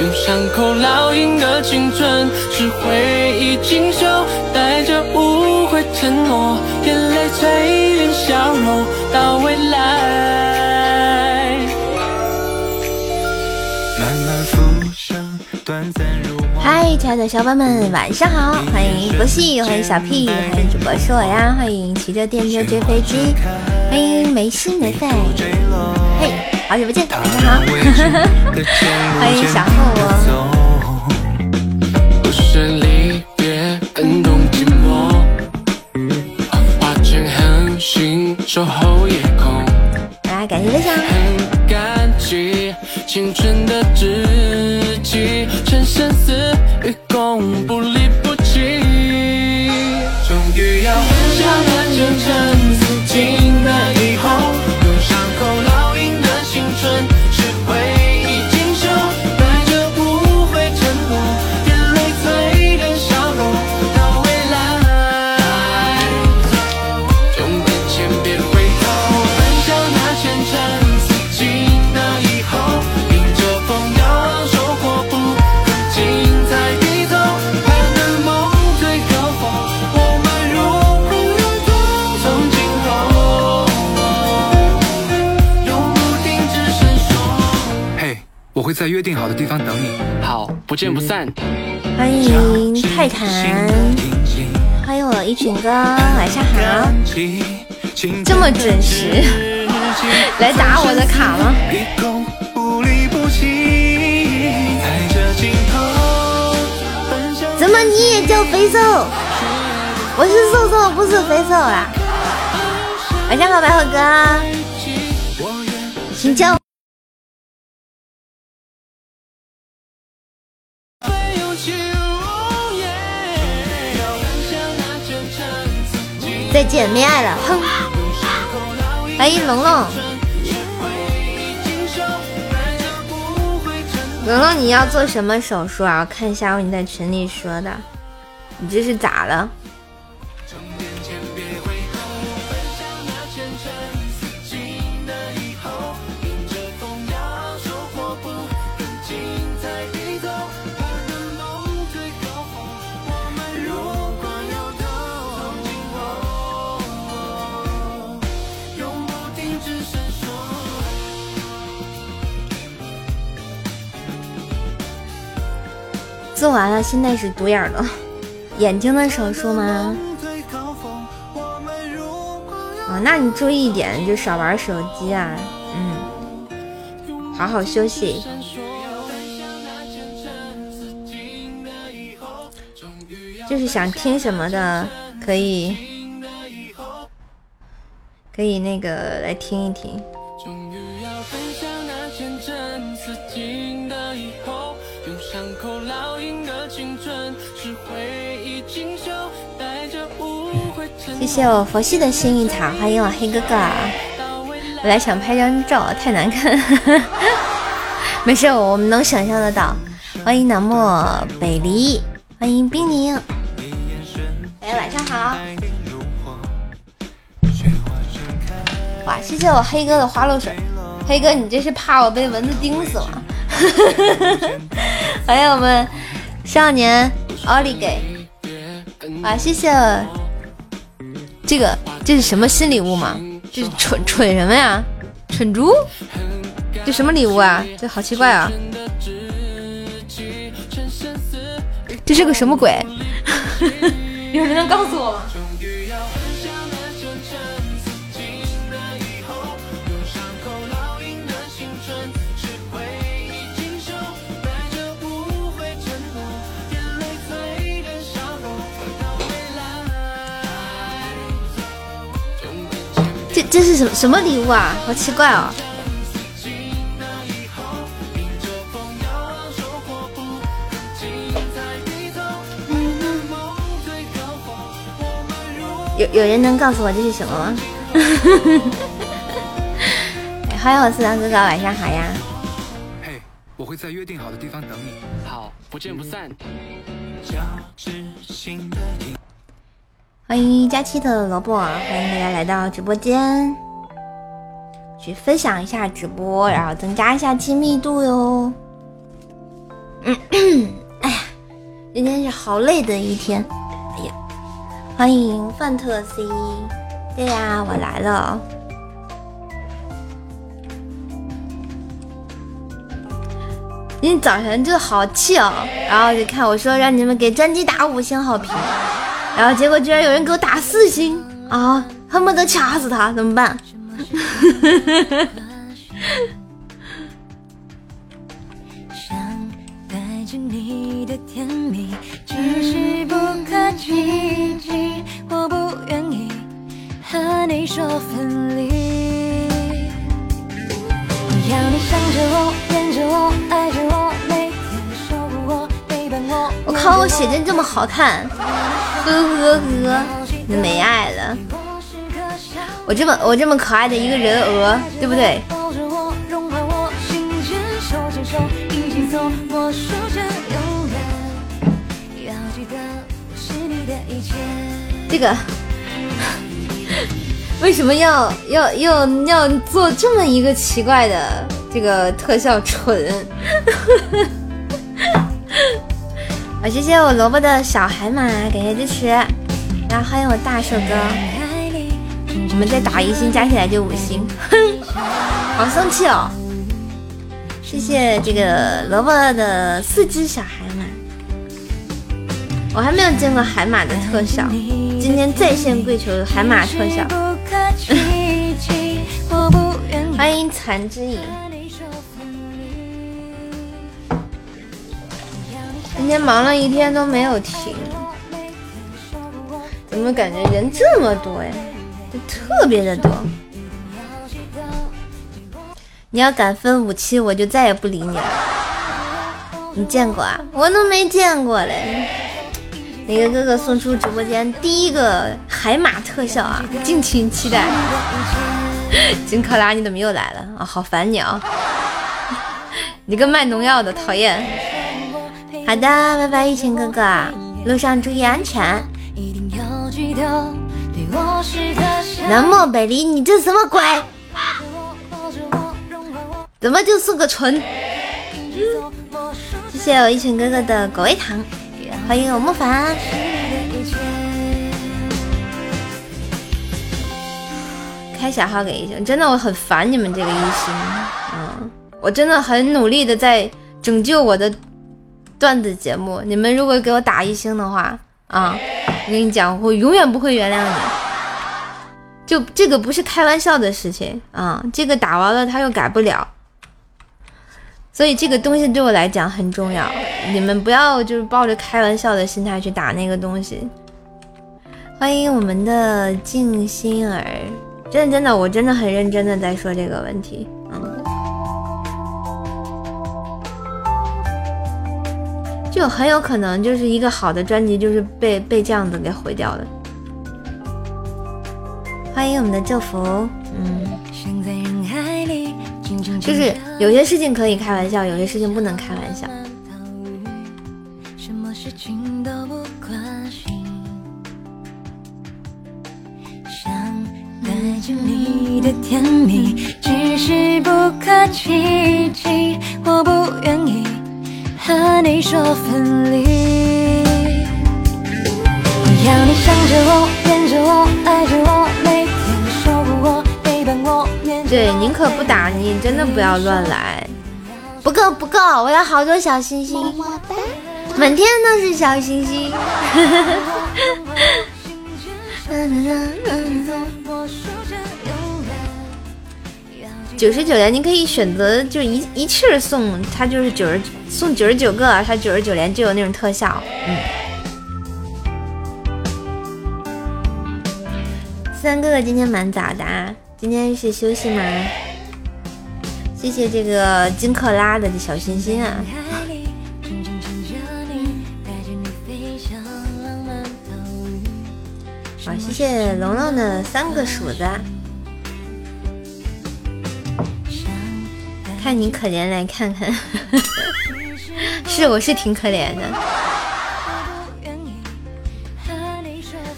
用伤口烙印的青春，是回忆锦绣，带着无悔承诺，眼泪淬炼笑容到未来。慢慢浮生，短暂如梦。嗨，亲爱的小伙伴们，晚上好！欢迎不戏，欢迎小屁，欢迎主播是我呀，欢迎骑着电车追飞机，欢迎没心没肺，嘿，好久不见，晚上好，欢迎小后哦，不是离别，恩重寂寞，化成恒星守候夜空。来感谢分享，很感激青春的知己，趁生死与共，不离不弃。终于要在约定好的地方等你。好，不见不散。欢迎泰坦，欢迎我一群哥，晚上好，这么准时，来打我的卡吗？怎么你也叫肥瘦？我是瘦瘦，不是肥瘦啊。晚上好，白虎哥，请叫。再见，没爱了，哼！欢迎龙龙，龙龙，你要做什么手术啊？我看一下你在群里说的，你这是咋了？做完了，现在是独眼了，眼睛的手术吗？哦，那你注意一点，就少玩手机啊，嗯，好好休息。就是想听什么的，可以，可以那个来听一听。谢谢我佛系的幸运草，欢迎我黑哥哥。我来想拍张照，太难看。没事，我们能想象得到。欢迎南漠北离，欢迎冰宁。哎，晚上好。哇，谢谢我黑哥的花露水。黑哥，你这是怕我被蚊子叮死吗？欢迎我们少年奥利给。哇，谢谢。这个这是什么新礼物吗？这是蠢蠢什么呀？蠢猪？这什么礼物啊？这好奇怪啊！这是个什么鬼？有人能告诉我吗？这这是什么什么礼物啊？好奇怪哦！有有人能告诉我这是什么吗？哎欢迎我四郎哥哥，晚上好呀！嘿，我会在约定好的地方等你。好，不见不散。欢迎佳期的萝卜，欢迎大家来到直播间，去分享一下直播，然后增加一下亲密度哟。哎呀，今天是好累的一天。哎呀，欢迎范特 C。对呀，我来了。今天早晨就好气哦，然后就看我说让你们给专辑打五星好评，然后结果居然有人给我打四星啊，恨不得掐死他，怎么办？想着我，念着我，爱着我我靠，我写真这么好看，呵呵呵，没爱了。我这么我这么可爱的一个人鹅，对不对？这个 为什么要要要要做这么一个奇怪的这个特效蠢？好，谢谢我萝卜的小海马，感谢支持，然后欢迎我大寿哥。我们再打一星，加起来就五星，哼，好生气哦！谢谢这个萝卜的四只小海马，我还没有见过海马的特效，今天在线跪求海马特效。欢迎残之影，今天忙了一天都没有停，怎么感觉人这么多呀？特别的多，你要敢分五期，我就再也不理你了。你见过啊？我都没见过嘞。哪个哥哥送出直播间第一个海马特效啊？敬请期待。金克拉，你怎么又来了啊？好烦你啊！你个卖农药的，讨厌。好的，拜拜，一千哥哥，路上注意安全。南漠北离，你这什么鬼？怎么就是个纯？谢谢我一群哥哥的果味糖，欢迎我木凡。开小号给一星，真的我很烦你们这个一星，嗯，我真的很努力的在拯救我的段子节目，你们如果给我打一星的话，啊，我跟你讲，我永远不会原谅你。就这个不是开玩笑的事情啊！这个打完了他又改不了，所以这个东西对我来讲很重要。你们不要就是抱着开玩笑的心态去打那个东西。欢迎我们的静心儿，真的真的，我真的很认真的在说这个问题。嗯，就很有可能就是一个好的专辑就是被被这样子给毁掉的。欢迎我们的祝福，嗯，就是有些事情可以开玩笑，有些事情不能开玩笑。我不愿意和你说分离，要你想着我，念着我，爱着我。对，宁可不打你，真的不要乱来。不够不够，我要好多小星星，满天都是小星星。九十九元，你可以选择就一一气儿送，它就是九十送九十九个，他九十九连就有那种特效。嗯。三哥哥今天蛮早的。今天是休息吗？谢谢这个金克拉的小心心啊！好，谢谢龙龙的三个鼠子。看你可怜，来看看。是，我是挺可怜的。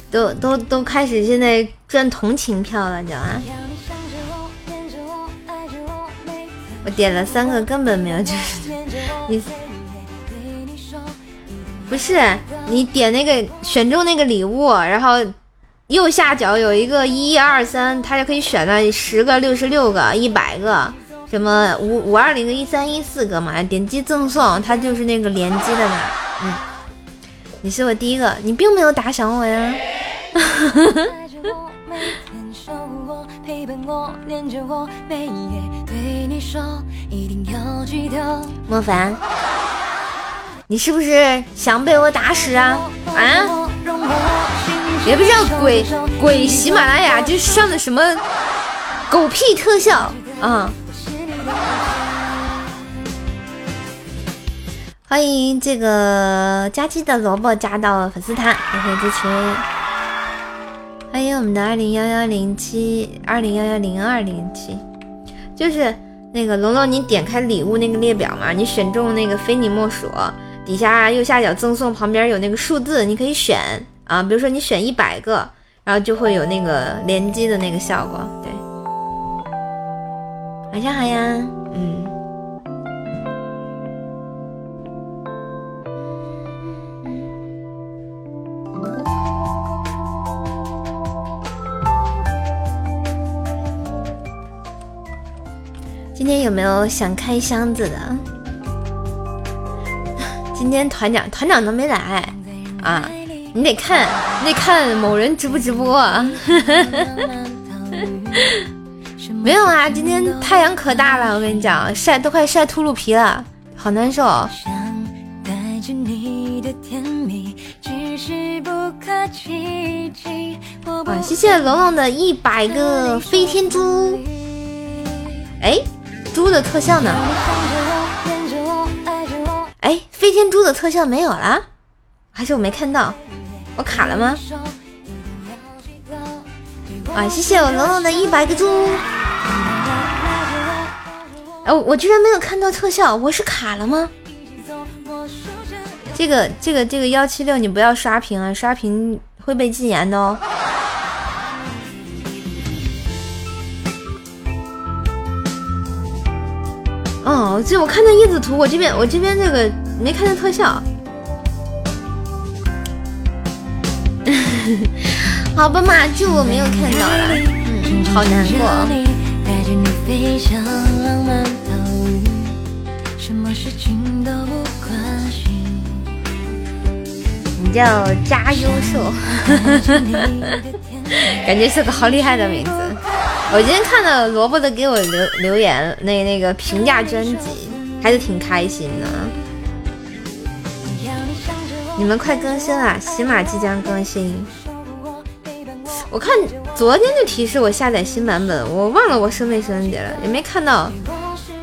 都都都开始现在赚同情票了，你知道吗？我点了三个，根本没有就是 你不是你点那个选中那个礼物，然后右下角有一个一二三，它就可以选了十个、六十六个、一百个，什么五五二零个、一三一四个嘛，点击赠送，它就是那个联机的嘛。嗯，你是我第一个，你并没有打赏我呀。莫凡。你是不是想被我打死啊？啊！也不知道鬼鬼喜马拉雅就上的什么狗屁特效啊！欢迎这个佳期的萝卜加到粉丝团，谢谢支持。欢迎我们的二零幺幺零七二零幺幺零二零七，就是那个龙龙，你点开礼物那个列表嘛，你选中那个非你莫属。底下右下角赠送旁边有那个数字，你可以选啊，比如说你选一百个，然后就会有那个连击的那个效果。对，晚上好呀，嗯。今天有没有想开箱子的？今天团长团长都没来啊！你得看，你得看某人直不直播？没有啊，今天太阳可大了，我跟你讲，晒都快晒秃噜皮了，好难受。哇，谢谢龙龙的一百个飞天猪。哎，猪的特效呢？哎，飞天猪的特效没有了，还是我没看到？我卡了吗？啊，谢谢我龙龙的一百个猪。哎，我居然没有看到特效，我是卡了吗？这个这个这个幺七六，你不要刷屏啊，刷屏会被禁言的哦。哦，这我看到叶子图，我这边我这边这个没看到特效。好吧嘛，就我没有看到了，嗯，好难过。你叫加优秀，感觉是个好厉害的名字。我今天看到萝卜的给我留留言，那那个评价专辑，还是挺开心的。你们快更新了，喜马即将更新。我看昨天就提示我下载新版本，我忘了我升没升级了，也没看到。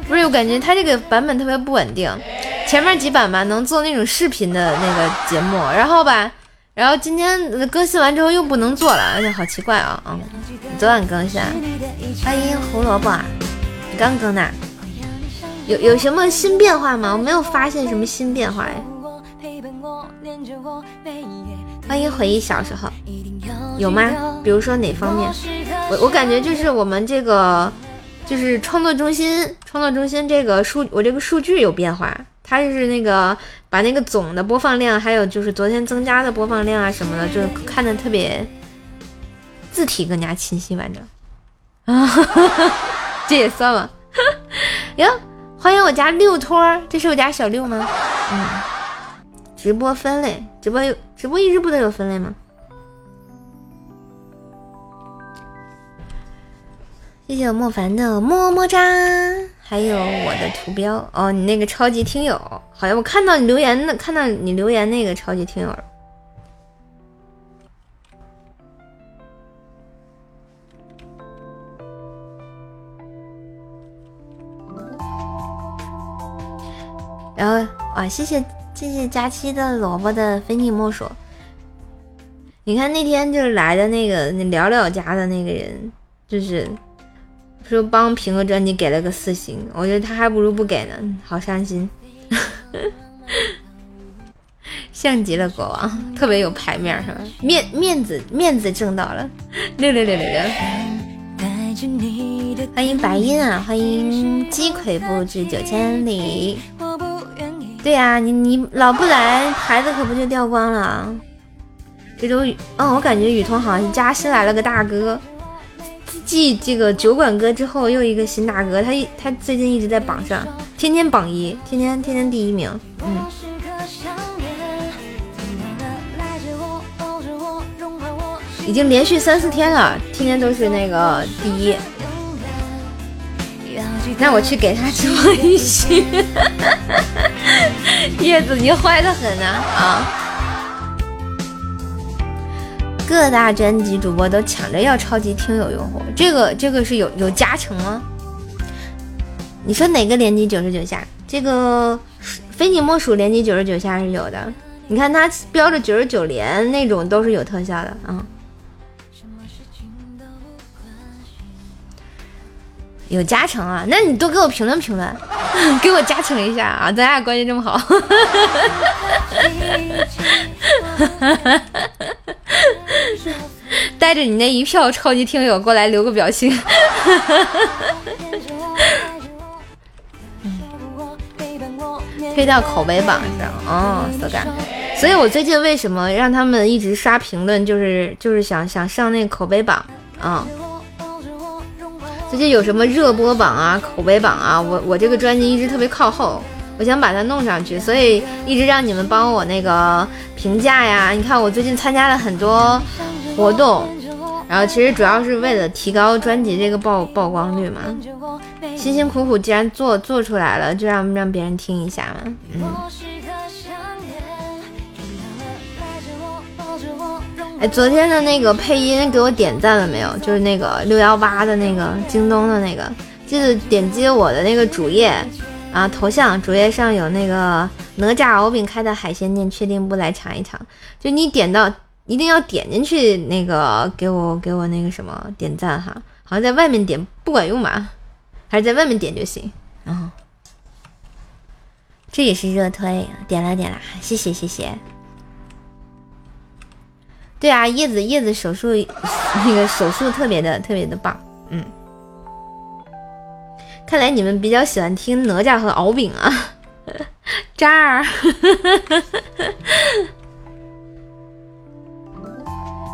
不是，我感觉它这个版本特别不稳定，前面几版吧能做那种视频的那个节目，然后吧。然后今天更新完之后又不能做了，而且好奇怪啊！嗯，昨晚更新，欢迎胡萝卜，你刚更的，有有什么新变化吗？我没有发现什么新变化哎。欢迎回忆小时候，有吗？比如说哪方面？我我感觉就是我们这个就是创作中心，创作中心这个数，我这个数据有变化。它就是那个把那个总的播放量，还有就是昨天增加的播放量啊什么的，就是看的特别字体更加清晰完整啊，这也算吗？哟，欢迎我家六托，这是我家小六吗？嗯，直播分类，直播有直播一直不都有分类吗？谢谢莫凡的么么哒。还有我的图标哦，你那个超级听友，好像我看到你留言的，看到你留言那个超级听友了。然后哇，谢谢谢谢佳期的萝卜的非你莫属。你看那天就是来的那个那聊聊家的那个人，就是。说帮评个专辑给了个四星，我觉得他还不如不给呢，好伤心。像极了国王，特别有牌面是吧？面面子面子挣到了，六六六六六。欢迎白音啊，欢迎击溃不知九千里。对呀，你你老不来，牌子可不就掉光了？这周雨，哦，我感觉雨桐好像加新来了个大哥，继这个酒馆哥之后又一个新大哥，他一他最近一直在榜上，天天榜一，天天天天第一名，嗯。已经连续三四天了，天天都是那个第一。那我去给他直播一期。叶子，你坏的很啊啊！各大专辑主播都抢着要超级听友用户，这个这个是有有加成吗？你说哪个连击九十九下？这个非你莫属连击九十九下是有的。你看它标着九十九连那种都是有特效的啊。有加成啊？那你多给我评论评论，给我加成一下啊！咱俩关系这么好，带着你那一票超级听友过来留个表情。推到口碑榜上哦。所以我最近为什么让他们一直刷评论，就是就是想想上那个口碑榜啊。最近有什么热播榜啊、口碑榜啊？我我这个专辑一直特别靠后，我想把它弄上去，所以一直让你们帮我那个评价呀。你看我最近参加了很多活动，然后其实主要是为了提高专辑这个曝曝光率嘛。辛辛苦苦既然做做出来了，就让让别人听一下嘛。嗯。哎，昨天的那个配音给我点赞了没有？就是那个六幺八的那个京东的那个，记得点击我的那个主页啊，头像主页上有那个哪吒敖丙开的海鲜店，确定不来尝一尝？就你点到，一定要点进去那个给我给我那个什么点赞哈，好像在外面点不管用吧？还是在外面点就行。嗯，这也是热推，点了点了，谢谢谢谢。对啊，叶子叶子手术 那个手术特别的特别的棒，嗯，看来你们比较喜欢听哪吒和敖丙啊，渣儿，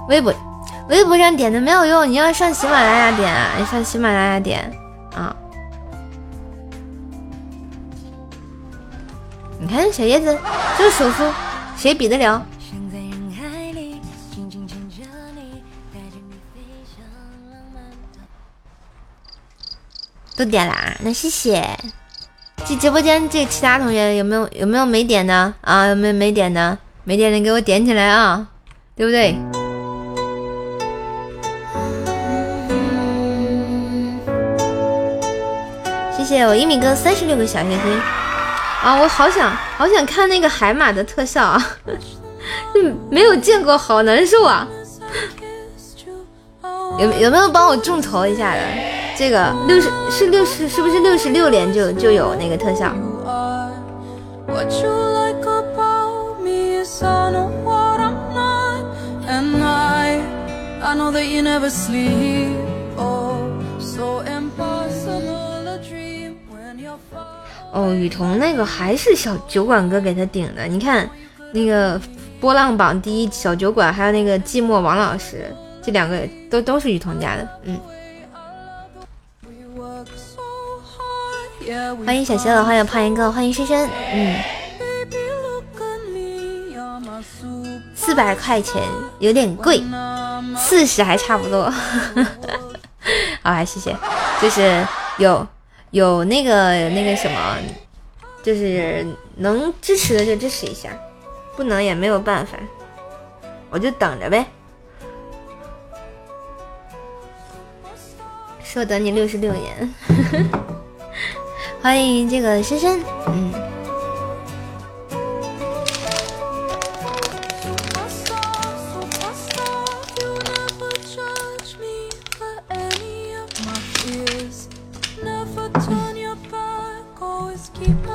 微博微博上点的没有用，你要上喜马拉雅点，你上喜马拉雅点啊，你看小叶子这手术谁比得了？都点啦，那谢谢。这直播间这其他同学有没有有没有没点的啊？有没有没点的？没点的给我点起来啊，对不对？谢谢我一米哥三十六个小心心啊！我好想好想看那个海马的特效啊，没有见过，好难受啊！有有没有帮我众筹一下的？这个六十是六十，是不是六十六连就就有那个特效？哦，雨桐那个还是小酒馆哥给他顶的，你看那个波浪榜第一小酒馆，还有那个寂寞王老师，这两个都都是雨桐家的，嗯。欢迎小谢了，欢迎胖一哥，欢迎深深，嗯，四百块钱有点贵，四十还差不多，好，谢谢，就是有有那个那个什么，就是能支持的就支持一下，不能也没有办法，我就等着呗，说等你六十六年。欢迎这个深深，嗯。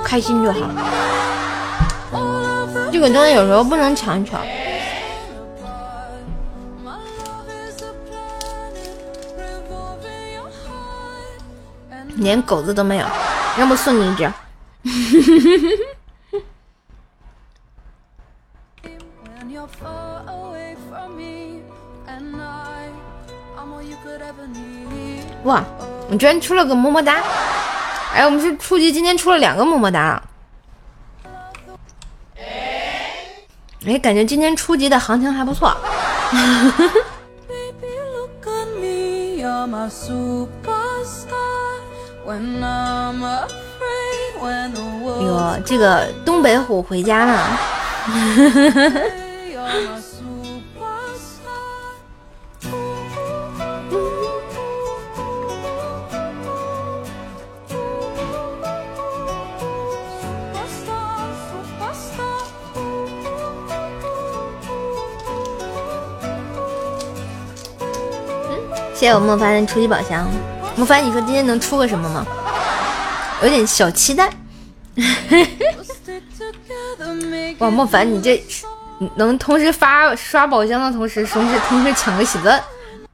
开心就好。这个东西有时候不能强求。连狗子都没有。要不送你一只，哇，我居然出了个么么哒！哎，我们是初级，今天出了两个么么哒。哎，感觉今天初级的行情还不错。哟，这个东北虎回家了。谢谢我莫凡的初级宝箱。莫凡，你说今天能出个什么吗？有点小期待。哇，莫凡，你这能同时发刷宝箱的同时，同时同时抢个喜钻，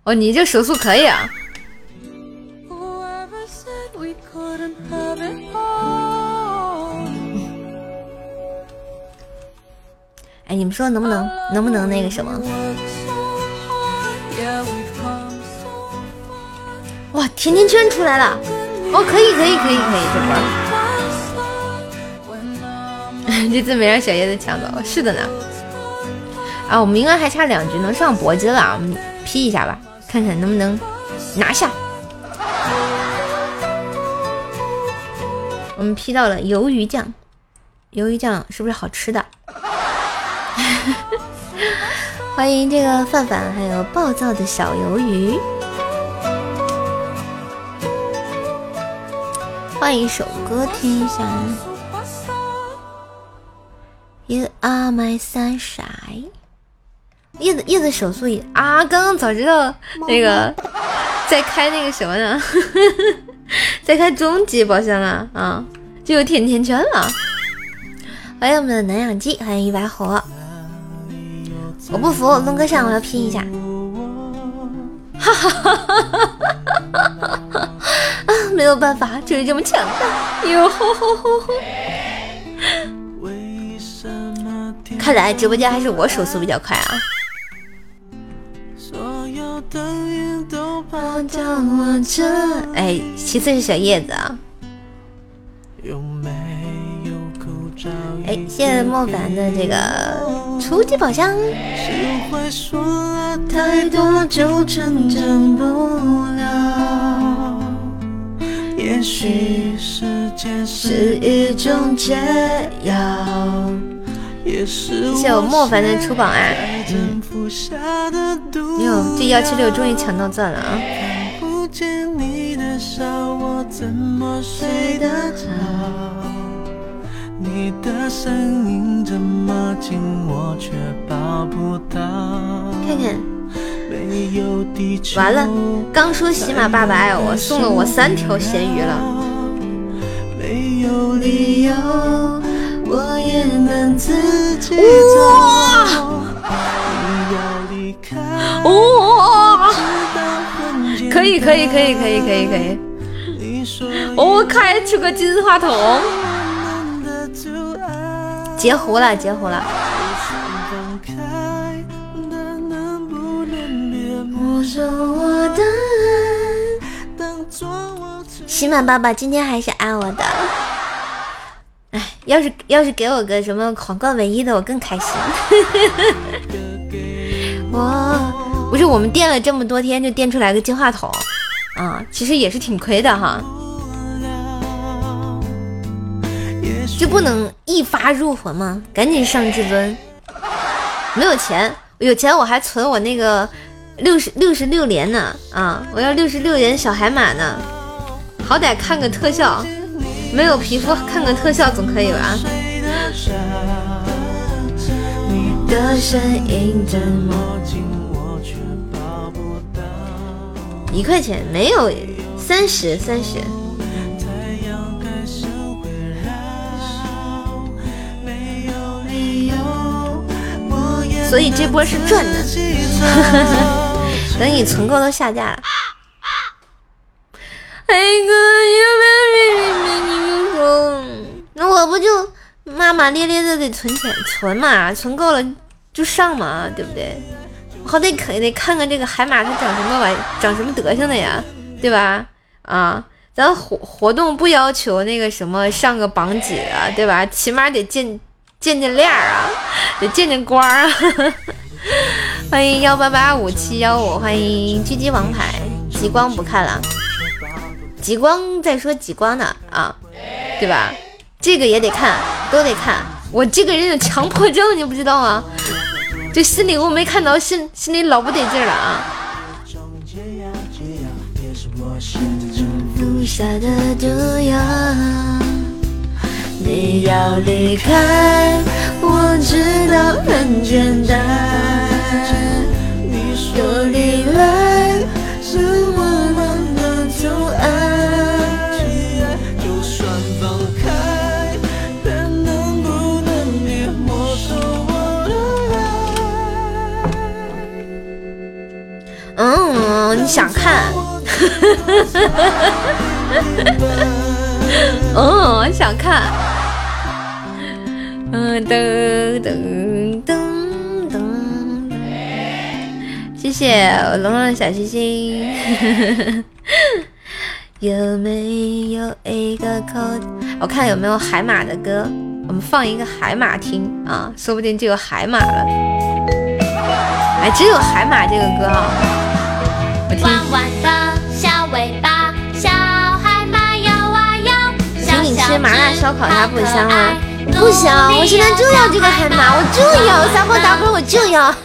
哦，你这手速可以啊！哎，你们说能不能能不能那个什么？甜甜圈出来了！哦，可以可以可以可以，这波，这次没让小叶子抢走，是的呢。啊，我们应该还差两局能上铂金了，我们 P 一下吧，看看能不能拿下。我们 P 到了鱿鱼酱，鱿鱼酱是不是好吃的？欢迎这个范范，还有暴躁的小鱿鱼。换一首歌听一下。You are my sunshine。叶子叶子手速也啊！刚刚早知道那个在开那个什么呢？在开终极宝箱了啊！就有甜甜圈了。欢迎我们的南养鸡，欢迎一白火。我不服，龙哥上，我要拼一下。哈哈哈哈哈哈哈哈哈！啊，没有办法，就是这么强大。哟吼吼吼吼！看来直播间还是我手速比较快啊。哎，其次是小叶子啊。哎，谢谢莫凡的这个初级宝箱。太多就成长不了，也许时间是一种解药。谢谢我莫凡的出榜啊！嗯，哟，这幺七六终于抢到钻了啊！你的声音这么近，我却抱不到。看看，完了，刚说喜马爸爸爱我，送了我三条咸鱼了。哇！哇！可以可以可以可以可以可以。我开出个金话筒。截胡了，截胡了！喜马爸爸今天还是爱我的，哎，要是要是给我个什么皇冠唯一的，我更开心。我不是我们垫了这么多天，就垫出来个金话筒，啊，其实也是挺亏的哈。就不能一发入魂吗？赶紧上至尊！没有钱，有钱我还存我那个六十六十六连呢啊！我要六十六连小海马呢，好歹看个特效，没有皮肤看个特效总可以吧？一块钱没有，三十三十。所以这波是赚的，等你存够都下架了。哎哥，你说，那我不就骂骂咧咧的得存钱存嘛？存够了就上嘛，对不对？好歹可得看看这个海马它长什么玩，长什么德行的呀，对吧？啊，咱活活动不要求那个什么上个榜几啊，对吧？起码得见见见亮啊，得见见光啊。欢迎幺八八五七幺五，欢迎狙击王牌，极光不看了，极光在说极光呢啊，对吧？这个也得看，都得看。我这个人有强迫症，你不知道吗？这心里我没看到，心心里老不得劲了啊！你要离开，我知道很简单。说离来是我们的图案。就算放开，但能不能别没收我的爱？嗯，你想看？嗯，想看。嗯，噔噔噔噔，谢谢龙龙的小心心。有没有一个口？我看有没有海马的歌，我们放一个海马听啊，说不定就有海马了。哎，只有海马这个歌啊，我听。弯弯的小尾巴，小海马摇啊摇。请你吃麻辣烧烤，它不香吗？不香，我现在就要这个海马，我就要撒泼打滚，我就要，哼。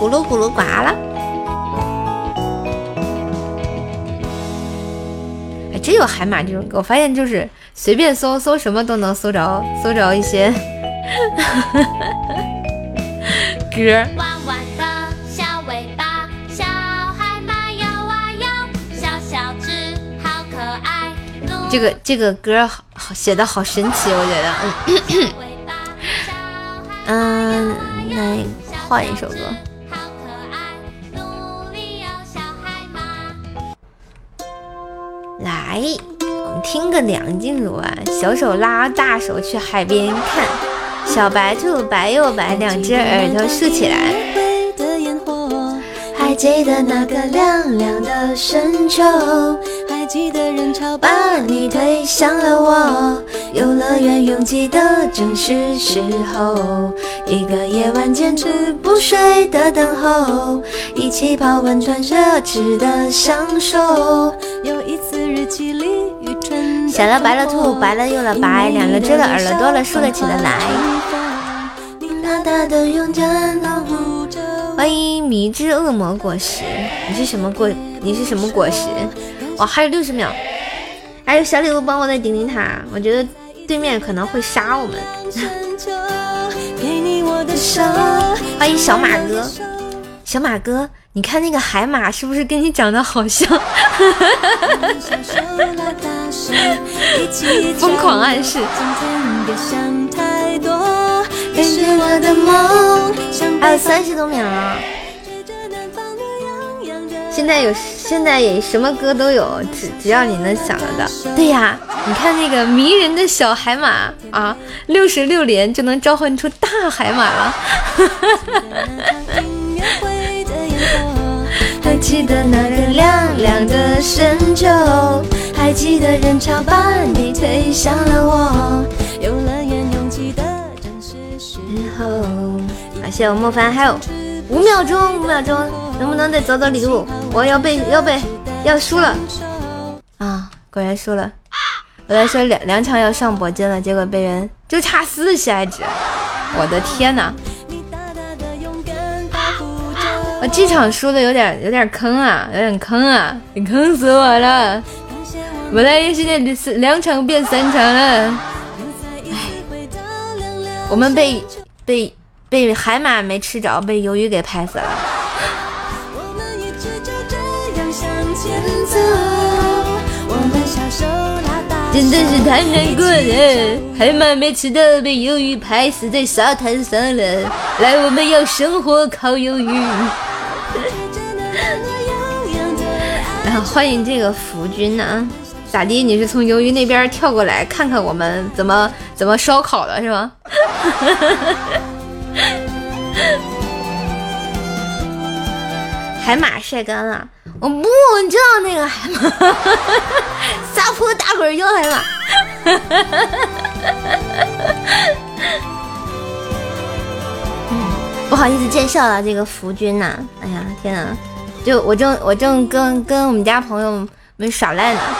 咕噜咕噜呱了。哎，真有海马这种歌，我发现就是随便搜搜什么都能搜着，搜着一些 歌。这个这个歌好写的好神奇，我觉得。嗯，来换一首歌。来，我们听个梁静茹啊，小手拉大手去海边看，小白兔白又白，两只耳朵竖起来。还记得那个凉凉的深秋。还记得人潮把你推向了我，游乐园拥挤的正是时候，一个夜晚坚持不睡的等候，一起泡温泉奢侈的享受。有一次，小了白了兔，白了又了白，两个只了耳了多了竖了起了来。欢迎迷之恶魔果实，你是什么果？你是什么果实？哇，还有六十秒，还有小礼物帮我再顶顶塔，我觉得对面可能会杀我们。欢迎小马哥，小马哥，你看那个海马是不是跟你长得好像？疯狂暗示。还有三十多秒了。现在有，现在也什么歌都有，只只要你能想得到。对呀，你看那个迷人的小海马啊，六十六连就能召唤出大海马了。还记得那个凉凉的深秋，还记得人潮把你推向了我，游乐园拥挤的正是时候。感谢我莫凡，还有五秒钟，五秒钟，能不能再走走礼物？我要被要被要输了啊！果然输了。我在说两两场要上铂金了，结果被人就差四血值。我的天哪！我这场输的有点有点坑啊，有点坑啊！你坑死我了！本来现在两场变三场了。我们被被被海马没吃着，被鱿鱼给拍死了。真的是太难过了，海马没吃到，被鱿鱼拍死在沙滩上了。来，我们要生火烤鱿鱼。然 后欢迎这个福君呐，咋的？你是从鱿鱼那边跳过来看看我们怎么怎么烧烤的是吗？海马晒干了。我不，你知道那个海马，撒泼打滚叫海马。不好意思见笑了，这个福君呐，哎呀天呐，就我正我正跟跟我们家朋友们耍赖呢。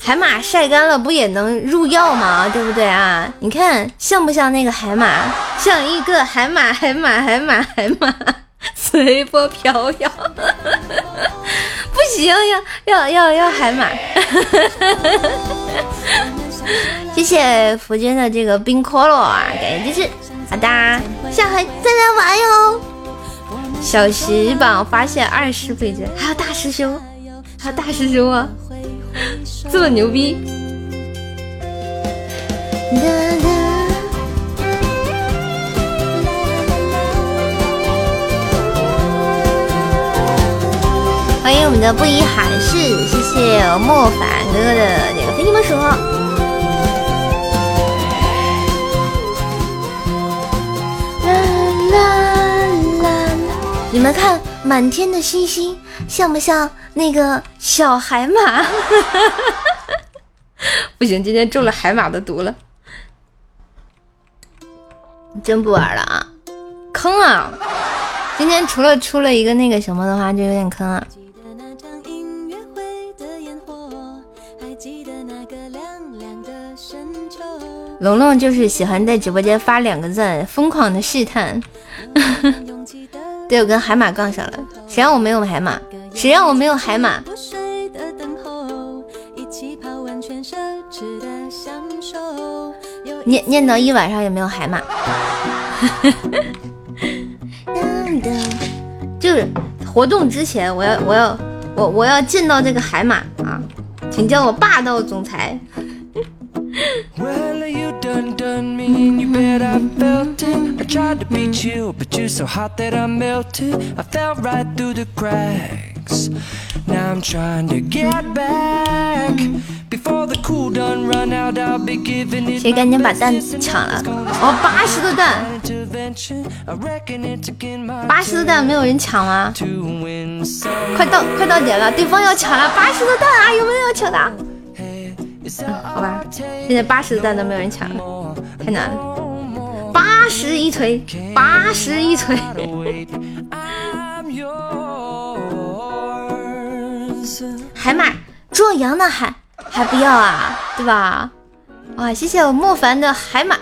海马晒干了不也能入药吗？对不对啊？你看像不像那个海马？像一个海马，海马，海马，海马。随波飘摇，不行，要要要要海马。谢谢福君的这个冰可乐啊，感谢支持，好的，下回再来玩哟。小时榜发现二师倍增，还有大师兄，还有大师兄啊，这么牛逼。的布衣海誓，谢谢莫凡哥哥的这个飞机魔术。啦啦啦！你们看满天的星星，像不像那个小海马？不行，今天中了海马的毒了，真不玩了啊！坑啊！今天除了出了一个那个什么的话，就有点坑啊。龙龙就是喜欢在直播间发两个赞，疯狂的试探。对，我跟海马杠上了。谁让我没有海马？谁让我没有海马？念念叨一晚上也没有海马。就是活动之前，我要我要我我要见到这个海马啊，请叫我霸道总裁。Well, you done done me, and you bet I felt it. I tried to beat you, but you're so hot that I melted. I fell right through the cracks. Now I'm trying to get back. Before the cool done run out, I'll be giving it. 谁赶紧把蛋抢了？哦，八十个蛋，八十个蛋没有人抢吗？快到快到点了，对方要抢了八十个蛋啊！有没有要抢的？ 好吧，现在八十的蛋都没有人抢，太难了。八十一锤，八十一锤。海马壮阳呢，还还不要啊，对吧？哇，谢谢我莫凡的海马，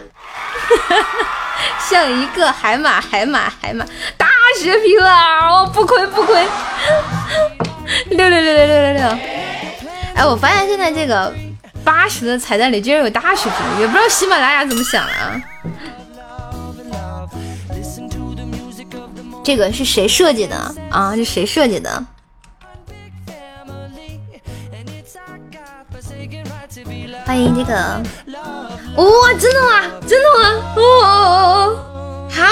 像一个海马，海马，海马，大血瓶啊！哦，不亏不亏，六六六六六六六。哎，我发现现在这个。八十的彩蛋里居然有大视频，也不知道喜马拉雅怎么想的啊！这个是谁设计的啊？是谁设计的？欢迎这个，哇，真的吗？真的吗？哦，好，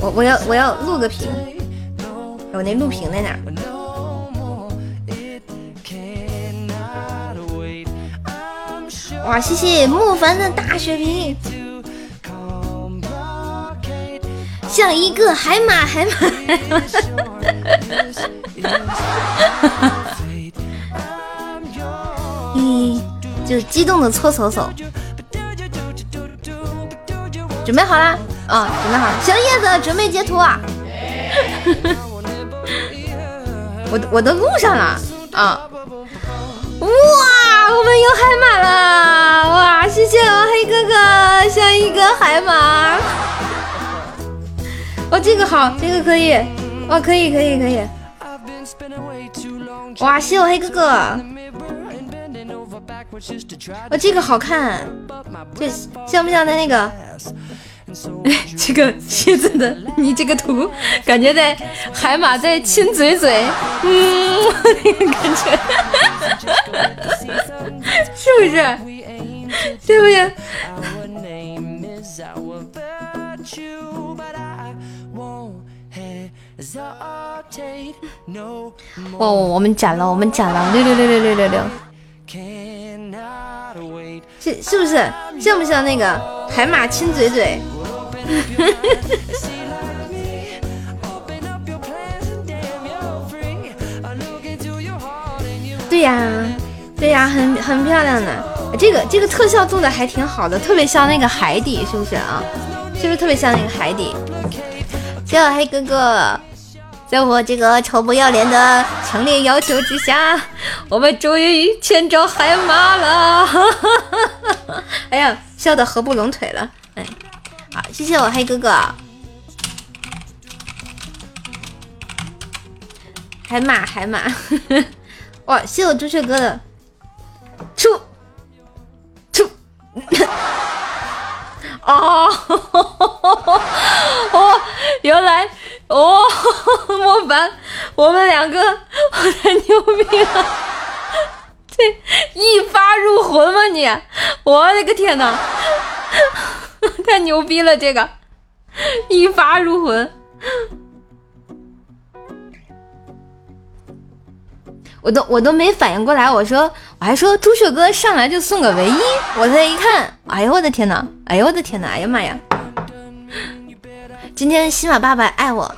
我我要我要录个屏，我那录屏在哪？哇，谢谢莫凡的大血瓶，像一个海马，海马，咦，就激动的搓手手，准备好啦？啊，准备好，小叶子准备截图啊，我我都录上了啊。哇，我们有海马了！哇，谢谢我黑哥哥，像一个海马。哦，这个好，这个可以。哇，可以，可以，可以。哇，谢我黑哥哥。哦，这个好看，这像不像他那个？这个蝎子的，你这个图感觉在海马在亲嘴嘴，嗯，那 个感觉，是不是？对不对？哇，我们斩了，我们斩了，六六六六六六六，是是不是像不像那个海马亲嘴嘴？对呀，对呀，很很漂亮的，这个这个特效做的还挺好的，特别像那个海底，是不是啊？是不是特别像那个海底？小黑哥哥，在我这个臭不要脸的强烈要求之下，我们终于牵着海马了！哎呀，笑得合不拢腿了，好，谢谢我黑哥哥。海马，海马，哇！谢我朱雀哥的出出。哦，哦，原来哦，莫凡，我们两个我太牛逼了！这一发入魂吗你？我的个天哪！太牛逼了！这个一发入魂，我都我都没反应过来。我说我还说朱雀哥上来就送个唯一，我再一看，哎呦我的天呐！哎呦我的天呐！哎呀妈呀！今天西马爸爸爱我，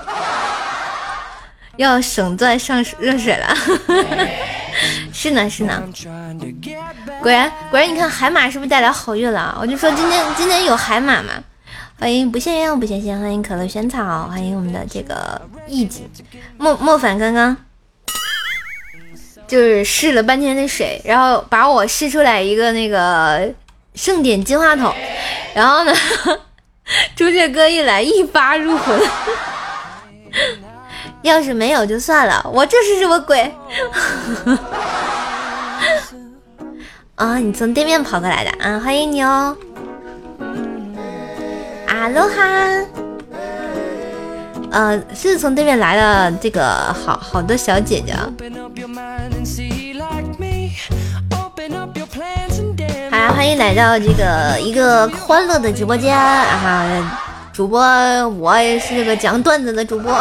要省钻上热水了。是呢是呢，果然果然，你看海马是不是带来好运了？我就说今天今天有海马嘛。欢迎不羡鸯不羡仙，欢迎可乐萱草，欢迎我们的这个意境莫莫凡。刚刚就是试了半天的水，然后把我试出来一个那个盛典金话筒，然后呢，朱雀哥一来一发入魂。要是没有就算了，我这是什么鬼？啊，你从对面跑过来的啊，欢迎你哦！阿罗哈，呃，是从对面来的这个好好多小姐姐啊。好，欢迎来到这个一个欢乐的直播间啊！主播，我也是个讲段子的主播，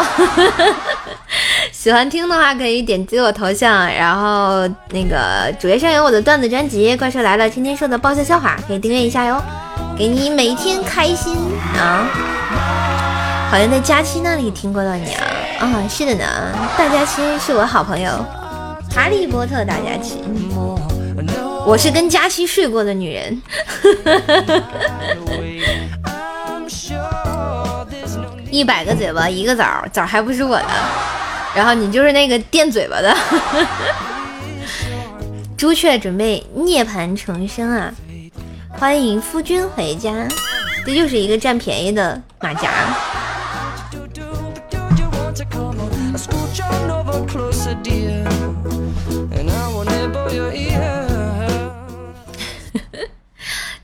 喜欢听的话可以点击我头像，然后那个主页上有我的段子专辑《怪兽来了》，天天说的爆笑笑话，可以订阅一下哟，给你每天开心啊！好像在佳期那里听过了你啊，啊，是的呢，大佳期是我好朋友，哈利波特大佳期，我是跟佳期睡过的女人。一百个嘴巴一个枣，枣还不是我的，然后你就是那个垫嘴巴的。朱雀准备涅槃重生啊！欢迎夫君回家，这就是一个占便宜的马甲。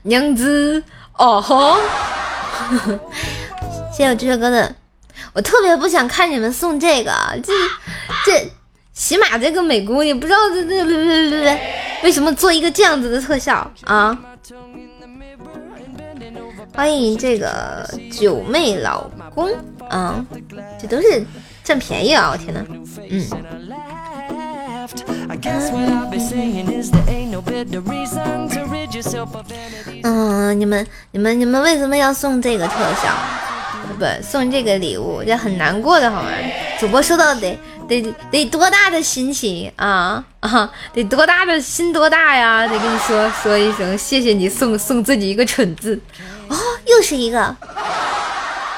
娘子哦吼！谢谢我朱雀哥的，我特别不想看你们送这个，这这起码这个美姑也不知道这这别别别别为什么做一个这样子的特效啊？欢迎这个九妹老公啊，这都是占便宜啊！我天呐，嗯。嗯，你们你们你们为什么要送这个特效？送这个礼物，这很难过的好吗？主播收到得得得多大的心情啊啊！得多大的心多大呀？得跟你说说一声，谢谢你送送自己一个蠢字哦，又是一个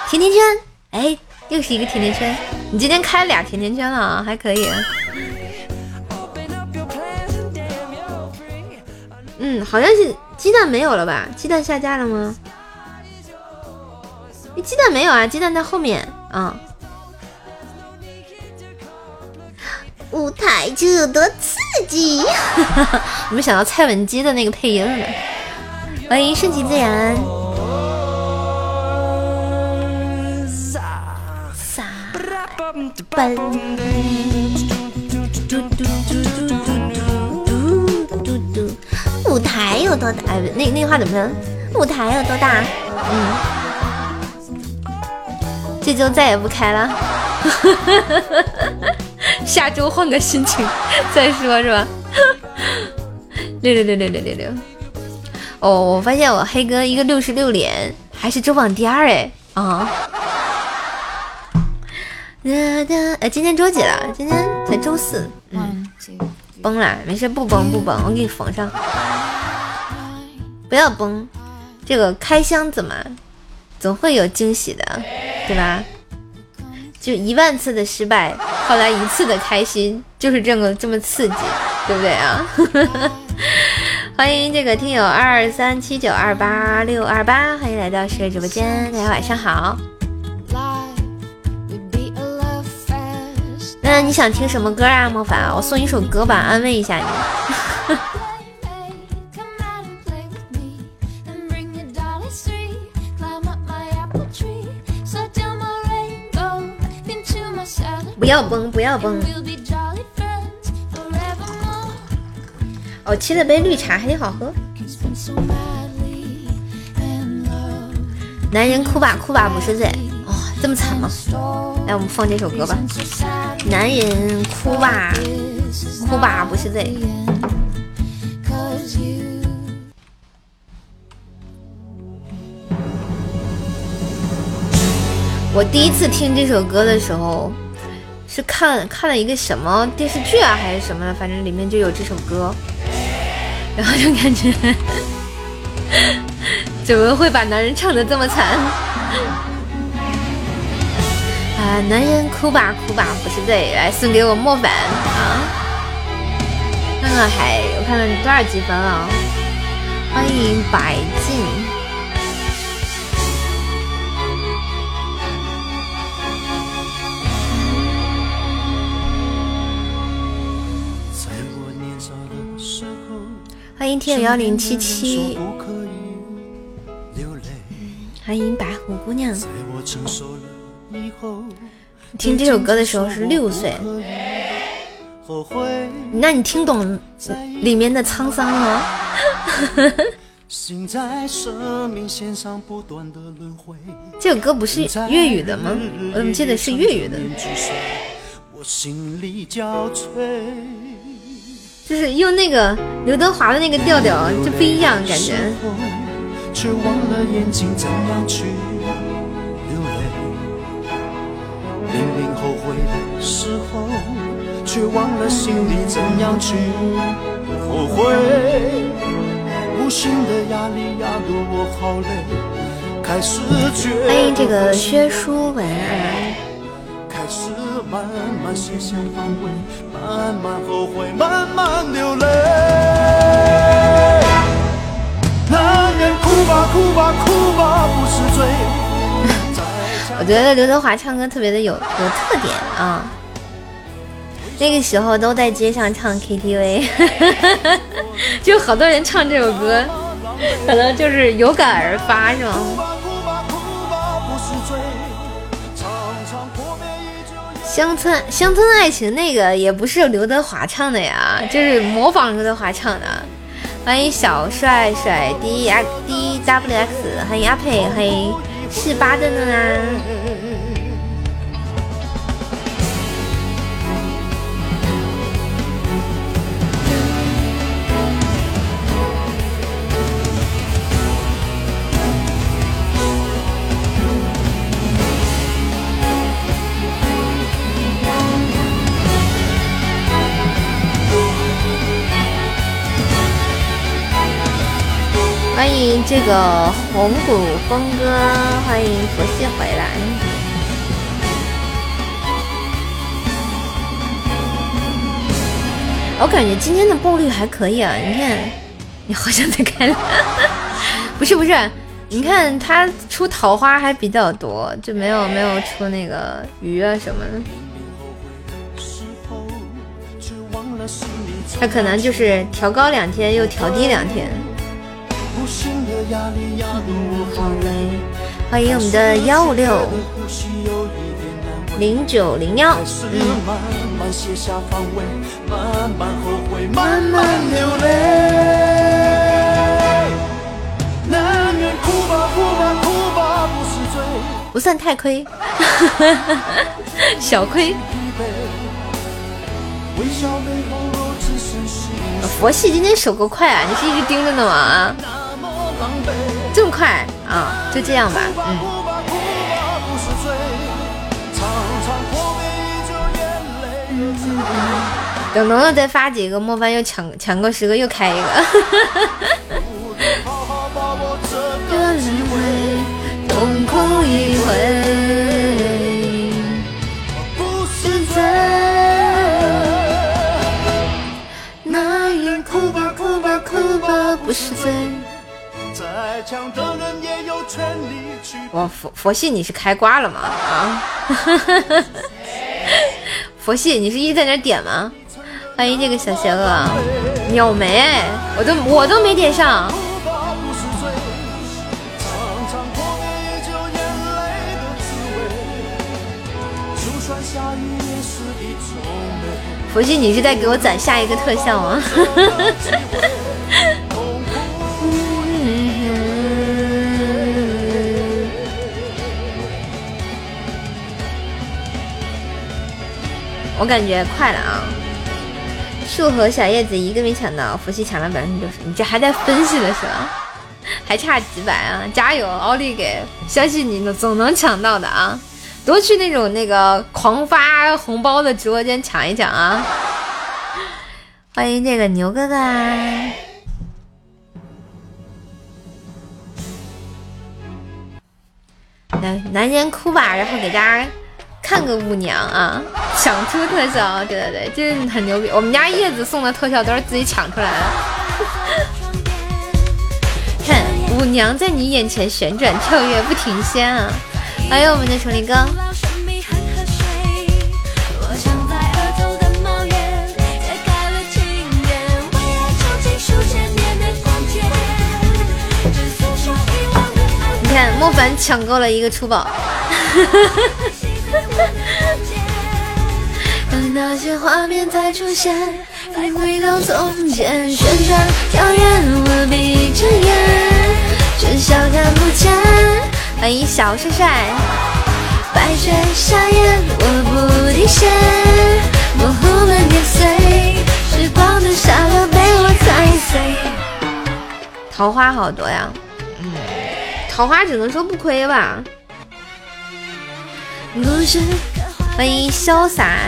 甜甜圈，哎，又是一个甜甜圈。你今天开俩甜甜圈了啊，还可以。嗯，好像是鸡蛋没有了吧？鸡蛋下架了吗？鸡蛋没有啊？鸡蛋在后面啊。舞台就有多刺激！我们想到蔡文姬的那个配音了。欢迎顺其自然。本嘟嘟嘟嘟嘟嘟嘟嘟嘟，舞台有多大？哎，那那话怎么着？舞台有多大？嗯。这周再也不开了。下周换个心情 再说，是吧？六六六六六六六。哦，我发现我黑哥一个六十六连，还是周榜第二哎啊！哒哒，哎，今天周几了？今天才周四。嗯，崩了，没事，不崩不崩，我给你缝上。不要崩，这个开箱子嘛，总会有惊喜的，对吧？就一万次的失败，换来一次的开心，就是这么这么刺激，对不对啊？欢迎这个听友二三七九二八六二八，欢迎来到十月直播间，大家晚上好。那你想听什么歌啊？莫凡，我送你一首歌吧，安慰一下你。不要崩，不要崩。哦，沏了杯绿茶，还挺好喝。男人哭吧哭吧不是罪，哦，这么惨吗？来，我们放这首歌吧。男人哭吧哭吧不是罪。我第一次听这首歌的时候。是看看了一个什么电视剧啊，还是什么的？反正里面就有这首歌，然后就感觉 怎么会把男人唱的这么惨？啊，男人哭吧哭吧不是罪，来送给我莫凡啊！看看还我看看多少积分啊？欢迎白静。欢迎天幺零七七，欢迎白狐姑娘。听这首歌的时候是六岁，那你听懂里面的沧桑吗？这首歌不是粤语的吗？我怎么记得是粤语的？就是用那个刘德华的那个调调，就不一样感觉。却忘了眼睛怎样去流泪，零零后悔的时候，却忘了心里怎样去后悔。无的压力压我好累，开始觉得。欢迎这个薛书文。开始慢慢写下方位，慢慢后悔，慢慢流泪。男人哭吧哭吧哭吧不是罪。我觉得刘德华唱歌特别的有有特点啊。那个时候都在街上唱 KTV，就好多人唱这首歌，可能就是有感而发，是吗？乡村乡村爱情那个也不是刘德华唱的呀，就是模仿刘德华唱的。欢迎小帅帅 D X D W X，欢迎阿佩，欢迎是八的呢。欢欢迎这个红谷峰哥，欢迎佛系回来。我感觉今天的爆率还可以啊，你看，你好像在开，不是不是，你看他出桃花还比较多，就没有没有出那个鱼啊什么的。他可能就是调高两天又调低两天。好嘞，欢迎我们的幺五六零九零幺。不算太亏，小亏。佛系今天手够快啊！你是一直盯着呢吗？啊，这么快啊？就这样吧，嗯。等农农再发几个，莫凡又抢抢够十个，又开一个。痛哭一回，强的人也有权利去。我佛佛系你是开挂了吗？啊！佛系你是一直在那点吗？欢迎这个小邪恶，秒没，我都我都没点上。佛系，你是在给我攒下一个特效吗？我感觉快了啊！树和小叶子一个没抢到，佛系抢了百分之六十。你这还在分析的是吧？还差几百啊！加油，奥利给！相信你总能抢到的啊！多去那种那个狂发红包的直播间抢一抢啊！欢迎这个牛哥哥，男男人哭吧，然后给大家看个舞娘啊，抢出特效，对对对，这是很牛逼。我们家叶子送的特效都是自己抢出来的。看舞娘在你眼前旋转跳跃不停歇啊！欢迎我们的崇林哥。你看，莫凡抢够了一个出宝。当那些画面再出现，再回到从前，旋转跳跃，我闭着眼，却笑看不见。欢迎小帅帅，白雪夏夜我不停歇，模糊了年岁，时光的沙漏被我踩碎。桃花好多呀，嗯，桃花只能说不亏吧。欢迎潇洒，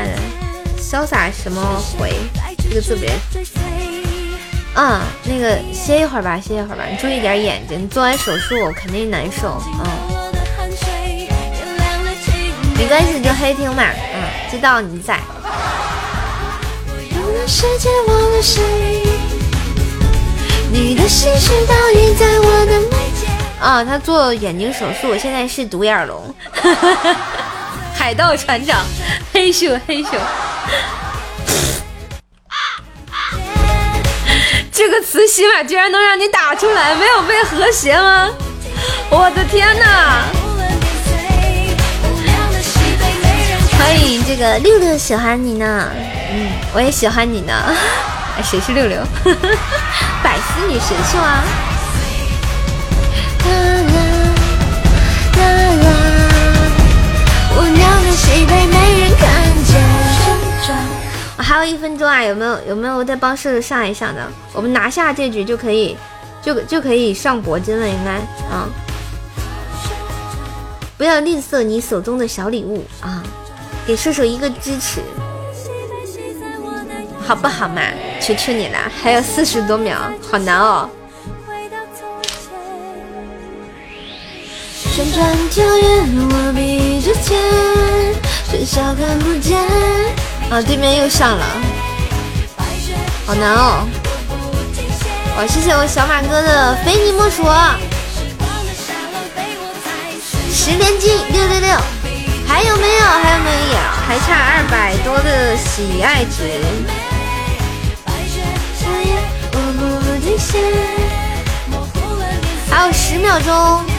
潇洒什么回？这个字别。嗯，那个歇一会儿吧，歇一会儿吧，你注意点眼睛。你做完手术肯定难受，嗯，没关系，就黑听嘛，嗯，知道你在。啊，他做眼睛手术，现在是独眼龙。海盗船长，黑咻黑咻。这个词起码居然能让你打出来，没有被和谐吗？我的天哪！欢迎这个六六喜欢你呢，嗯，我也喜欢你呢。谁是六六？百思女神秀啊！啦啦啦啦，我酿的喜被没人看见。我还有一分钟啊，有没有有没有再帮射手上一上的？我们拿下这局就可以，就就可以上铂金了，应该啊！不要吝啬你手中的小礼物啊，给射手一个支持，好不好嘛？求求你了，还有四十多秒，好难哦！旋转跳跃，我比着箭，至少看不见。啊，对面又上了，好难哦！哇，谢谢我小马哥的非你莫属，十连击六六六，还有没有？还有没有？还差二百多的喜爱值，还有十秒钟。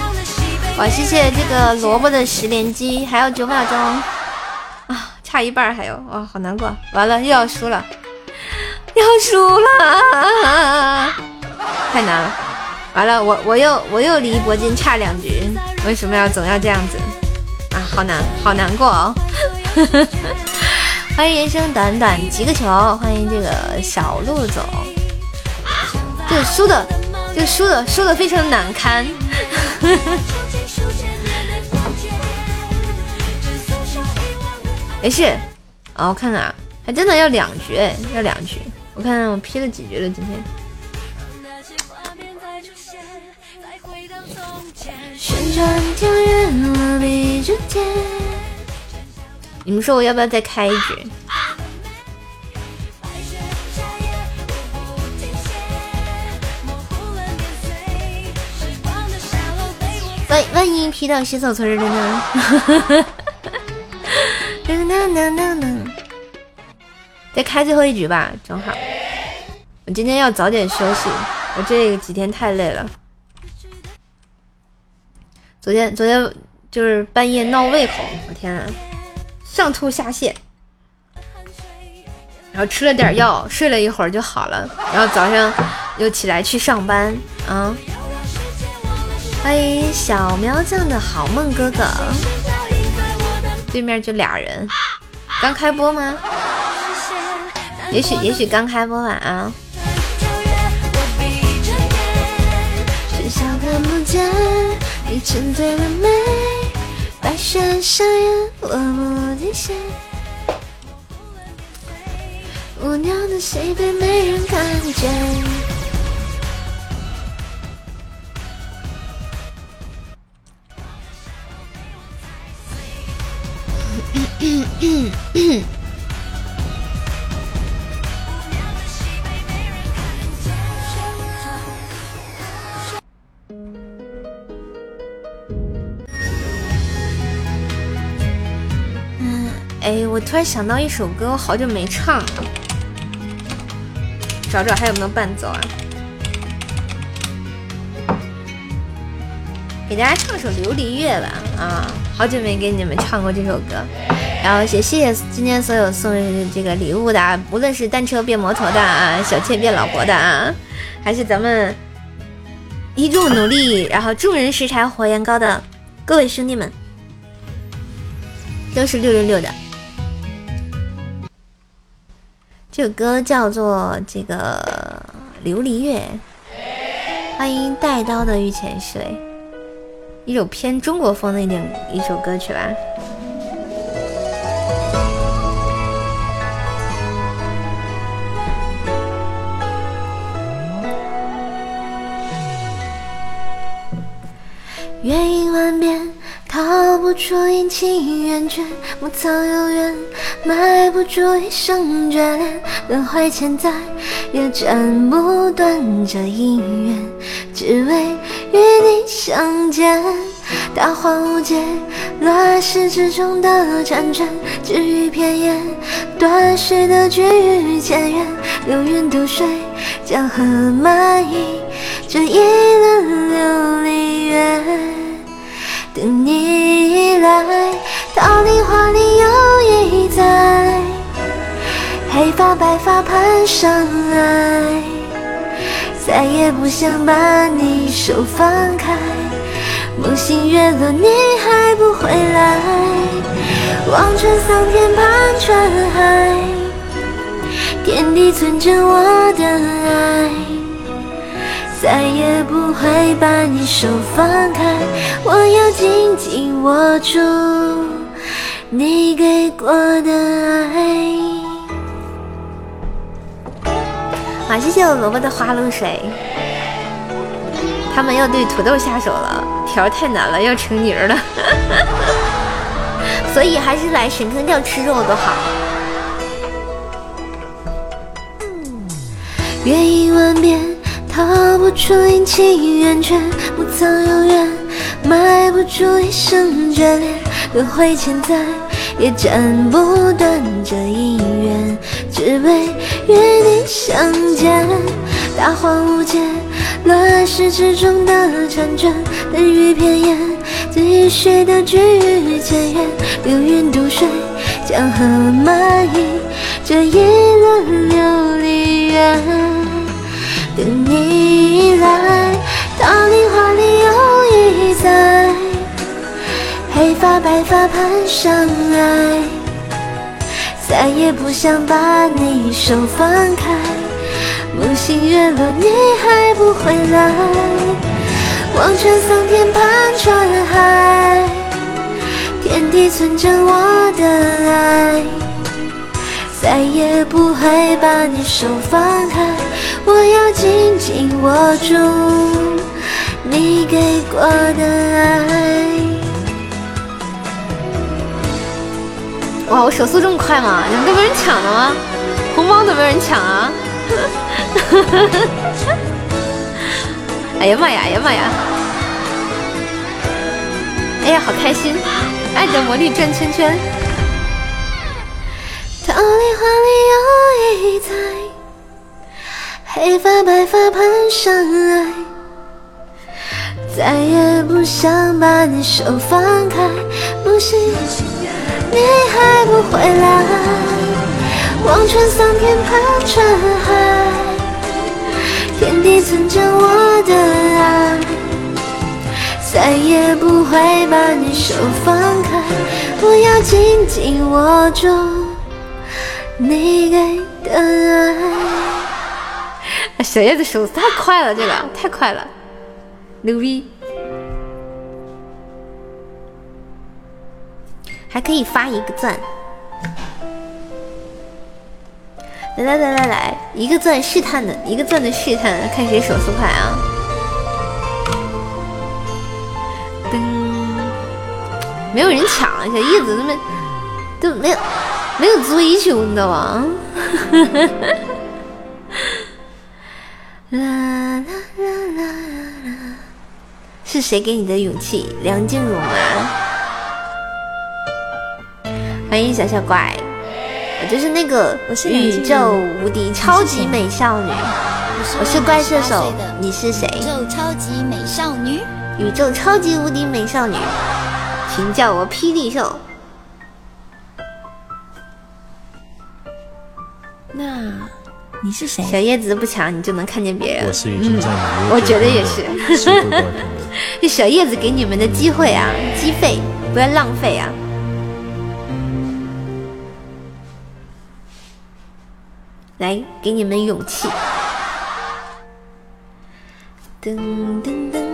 哇！谢谢这个萝卜的十连击，还有九秒钟啊，差一半还有，哇，好难过，完了又要输了，要输了，太难了，完了，我我又我又离铂金差两局，为什么要总要这样子啊？好难，好难过哦。欢迎人生短短几个球，欢迎这个小鹿总，这输的，这个输的输的非常难堪。没事，啊，我看看啊，还真的要两局，要两局。我看看我 P 了几局了今天。你们说我要不要再开一局？万万一 P 到洗手村了呢？再开最后一局吧，正好。我今天要早点休息，我这几天太累了。昨天昨天就是半夜闹胃口，我天啊！上吐下泻，然后吃了点药，睡了一会儿就好了。然后早上又起来去上班啊！欢迎小苗酱的好梦哥哥，对面就俩人，刚开播吗？也许也许刚开播吧啊！无聊的戏被没人看见。嗯哎，我突然想到一首歌，我好久没唱了，找找还有没有伴奏啊？给大家唱首《琉璃月》吧，啊，好久没给你们唱过这首歌。然后谢谢今天所有送这个礼物的，不论是单车变摩托的啊，小倩变老婆的啊，还是咱们一众努力，然后众人拾柴火焰高的各位兄弟们，都是六六六的。这首歌叫做这个《琉璃月》，欢迎带刀的御前水，一首偏中国风的一点一首歌曲吧。月影万变。逃不出阴晴圆缺，牧草有缘，埋不住一生眷恋。轮回千载，也斩不断这姻缘，只为与你相见。大荒无界，乱世之中的辗转，只语片言。断续的句与前缘，流云渡水，江河漫溢，这一轮琉璃月。等你来，桃李花里又一载，黑发白发攀上来，再也不想把你手放开。梦醒月落，你还不回来，望穿桑田盼穿海，天地存着我的爱。再也不会把你手放开，我要紧紧握住你给过的爱。好，谢谢我萝卜的花露水。他们要对土豆下手了，条太难了，要成泥了。所以还是来神坑吊吃肉多好。月影万变。逃不出阴晴圆缺，不曾有缘，埋不住一生眷恋。轮回千载，也斩不断这姻缘，只为与你相见。大荒无界，乱世之中的辗转，等雨偏烟，积水的句与千言，流云渡水，江河漫溢，这一轮琉璃缘，等你来，桃李花里又一载，黑发白发盼相爱，再也不想把你手放开。梦醒月落，你还不回来？望穿桑田，盼穿海，天地存着我的爱，再也不会把你手放开。我要紧紧握住你给过的爱。哇，我手速这么快吗？你们都没人抢了吗？红包都没人抢啊？哎呀妈呀！哎呀妈呀！哎呀，好开心！爱的魔力转圈圈。桃李花里又一载，黑发白发盼相爱，再也不想把你手放开。不行，你还不回来？望穿桑田，盼穿海，天地存着我的爱，再也不会把你手放开。我要紧紧握住你给的爱。小叶子手速太快了，这个太快了，牛逼！还可以发一个钻。来来来来来，一个钻试探的，一个钻的试探，看谁手速快啊！噔，没有人抢，小叶子他们都没有没有追求，你知道吗？啦啦啦啦啦！是谁给你的勇气？梁静茹吗？欢迎小小怪。我就是那个宇宙无敌超级美少女，我是怪射手，你是谁？宇宙超级美少女，宇宙超级无敌美少女，请叫我霹雳兽。那你是谁？小叶子不抢，你就能看见别人。我是宇宙战女，我觉得也是。这 小叶子给你们的机会啊，机费不要浪费啊。来，给你们勇气！噔噔噔！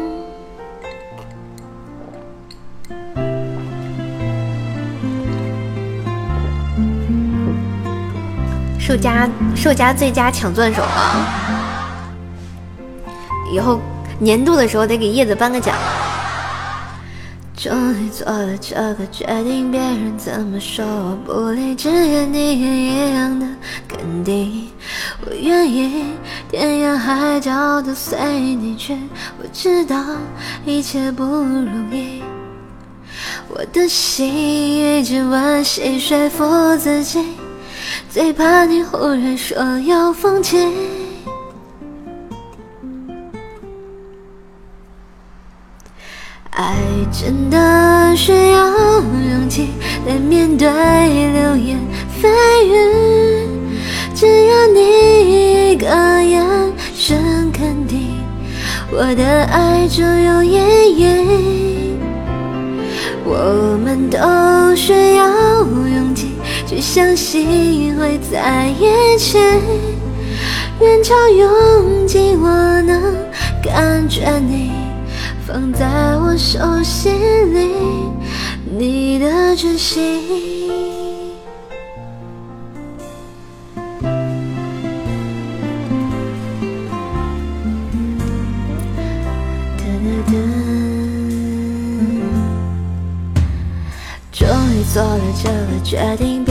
寿家寿家最佳抢钻手啊！以后年度的时候得给叶子颁个奖。终于做了这个决定，别人怎么说我不理，只愿你也一样的肯定。我愿意天涯海角都随你去，我知道一切不容易。我的心一直温习说服自己，最怕你忽然说要放弃。爱真的需要勇气来面对流言蜚语，只要你一个眼神肯定，我的爱就有意义。我们都需要勇气去相信会在一起，人潮拥挤，我能感觉你。放在我手心里，你的真心。终于做了这个决定，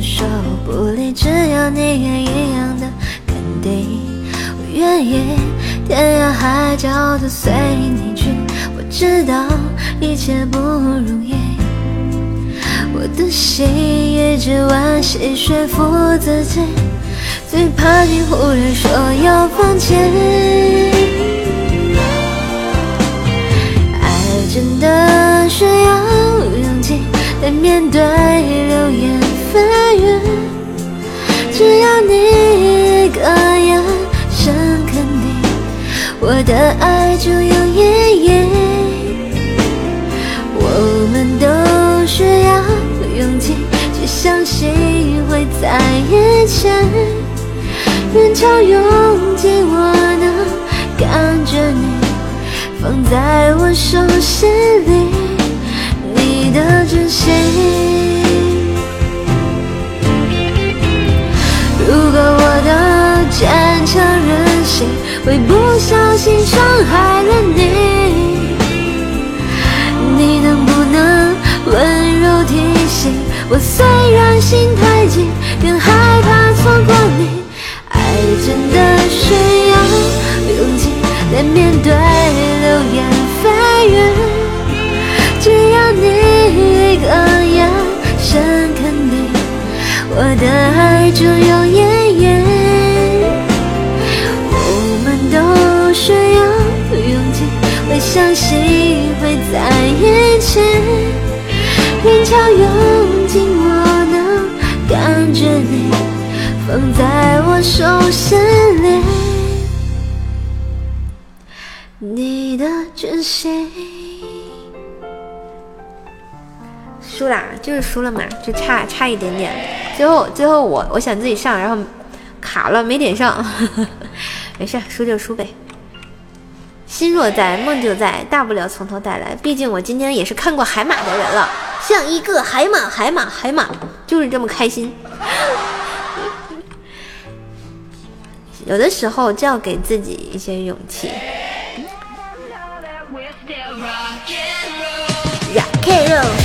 别人怎么说我不理，只要你也一样的肯定，我愿意。天涯海角都随你去，我知道一切不容易。我的心一直惋惜，说服自己，最怕你忽然说要放弃。爱真的需要勇气来面对流言蜚我的爱就有意义。我们都需要勇气去相信会在眼前。人潮拥挤，我能感觉你放在我手心里，会不小心伤害了你，你能不能温柔提醒我？虽然心太急，更害怕错过你。爱真的需要勇气来面对流言蜚语，只要你一个眼神肯定，我的爱就有意相信会在一起。人潮拥挤，我能感觉你。放在我手心里，你的真心。输啦，就是输了嘛，就差差一点点。最后最后我我想自己上，然后卡了没点上，没事，输就输呗。心若在，梦就在，大不了从头再来。毕竟我今天也是看过海马的人了，像一个海马，海马，海马，就是这么开心。有的时候就要给自己一些勇气。Rock and roll。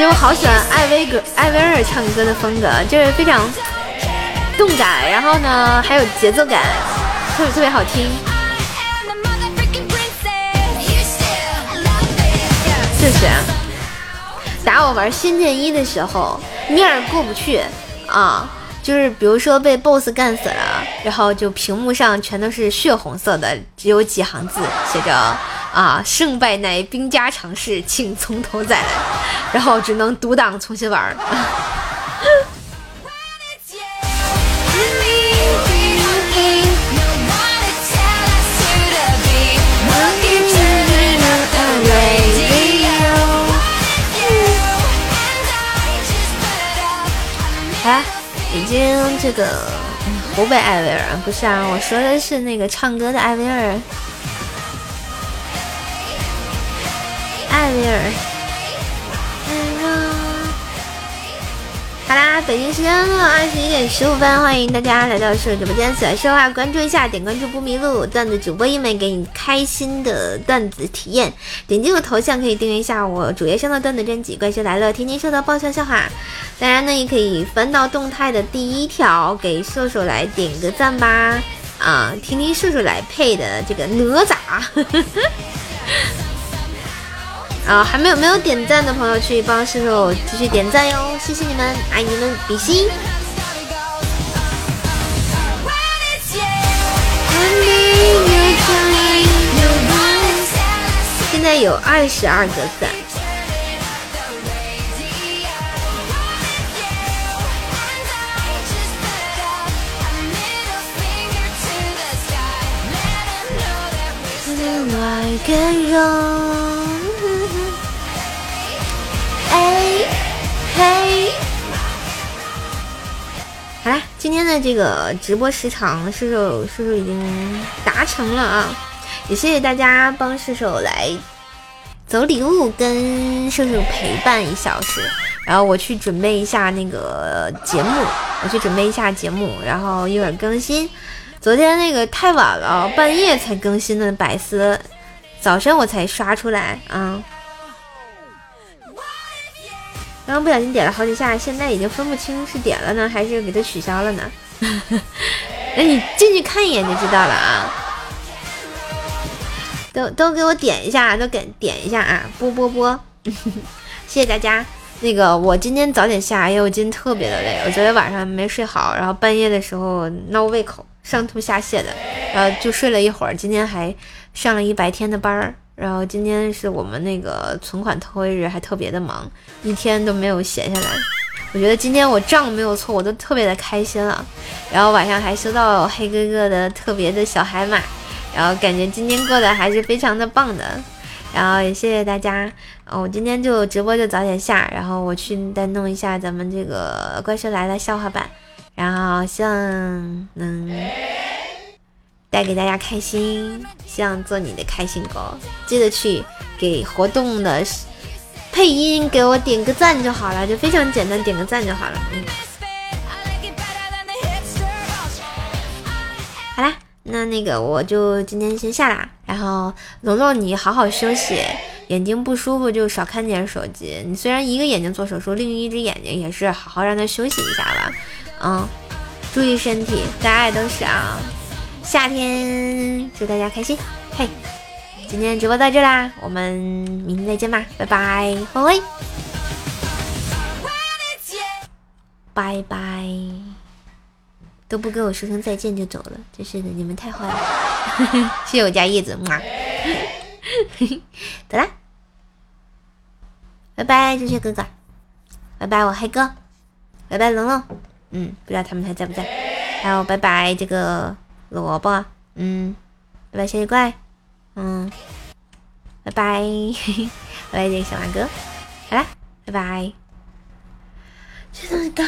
因为我好喜欢艾薇格艾薇儿唱歌的风格，就是非常动感，然后呢还有节奏感，特别特别好听。就是啊。打我玩《仙剑一》的时候，面儿过不去啊，就是比如说被 BOSS 干死了，然后就屏幕上全都是血红色的，只有几行字写着啊，胜败乃兵家常事，请从头再来，然后只能独挡重新玩。哎，已经这个湖北艾薇儿不是啊，我说的是那个唱歌的艾薇儿，好啦，北京时间的二十一点十五分，欢迎大家来到瘦直播间。喜欢说话，关注一下，点关注不迷路。段子主播一枚，给你开心的段子体验。点击我头像可以订阅一下我主页上的段子专辑。怪兽来了，天天说到爆笑笑话。大家呢也可以翻到动态的第一条，给瘦瘦来点个赞吧。啊，听听瘦瘦来配的这个哪吒。啊，还没有没有点赞的朋友，去帮射手继续点赞哟，谢谢你们，爱你们，比心。现在有二十二个赞。哎嘿，好啦，今天的这个直播时长，射手射手已经达成了啊！也谢谢大家帮射手来走礼物，跟射手陪伴一小时。然后我去准备一下那个节目，我去准备一下节目，然后一会儿更新。昨天那个太晚了，半夜才更新的百思，早上我才刷出来啊。刚刚不小心点了好几下，现在已经分不清是点了呢，还是给它取消了呢？那你进去看一眼就知道了啊！都都给我点一下，都给点一下啊！波波波谢谢大家。那个我今天早点下，因为我今天特别的累，我昨天晚上没睡好，然后半夜的时候闹胃口，上吐下泻的，然后就睡了一会儿。今天还上了一白天的班儿，然后今天是我们那个存款特惠日，还特别的忙，一天都没有闲下来。我觉得今天我账没有错，我都特别的开心了。然后晚上还收到黑哥哥的特别的小海马，然后感觉今天过得还是非常的棒的。然后也谢谢大家，我今天就直播就早点下，然后我去再弄一下咱们这个怪兽来了笑话版，然后希望能带给大家开心，希望做你的开心狗，记得去给活动的配音给我点个赞就好了，就非常简单，点个赞就好了，嗯。好啦。那那个我就今天先下啦，然后龙龙你好好休息，眼睛不舒服就少看点手机。你虽然一个眼睛做手术，另一只眼睛也是好好让它休息一下吧。嗯，注意身体，大家也都是啊。夏天祝大家开心，嘿，今天直播到这啦，我们明天再见吧，拜拜，拜拜，拜拜。都不跟我说声再见就走了，真是的，你们太坏了！谢谢我家叶子，嘛，走啦，拜拜，这些哥哥，拜拜我黑哥，拜拜龙龙，嗯，不知道他们还在不在？还有拜拜这个萝卜，嗯，拜拜小野怪，嗯，拜拜，拜拜这个小马哥，好啦，拜拜，这都是高。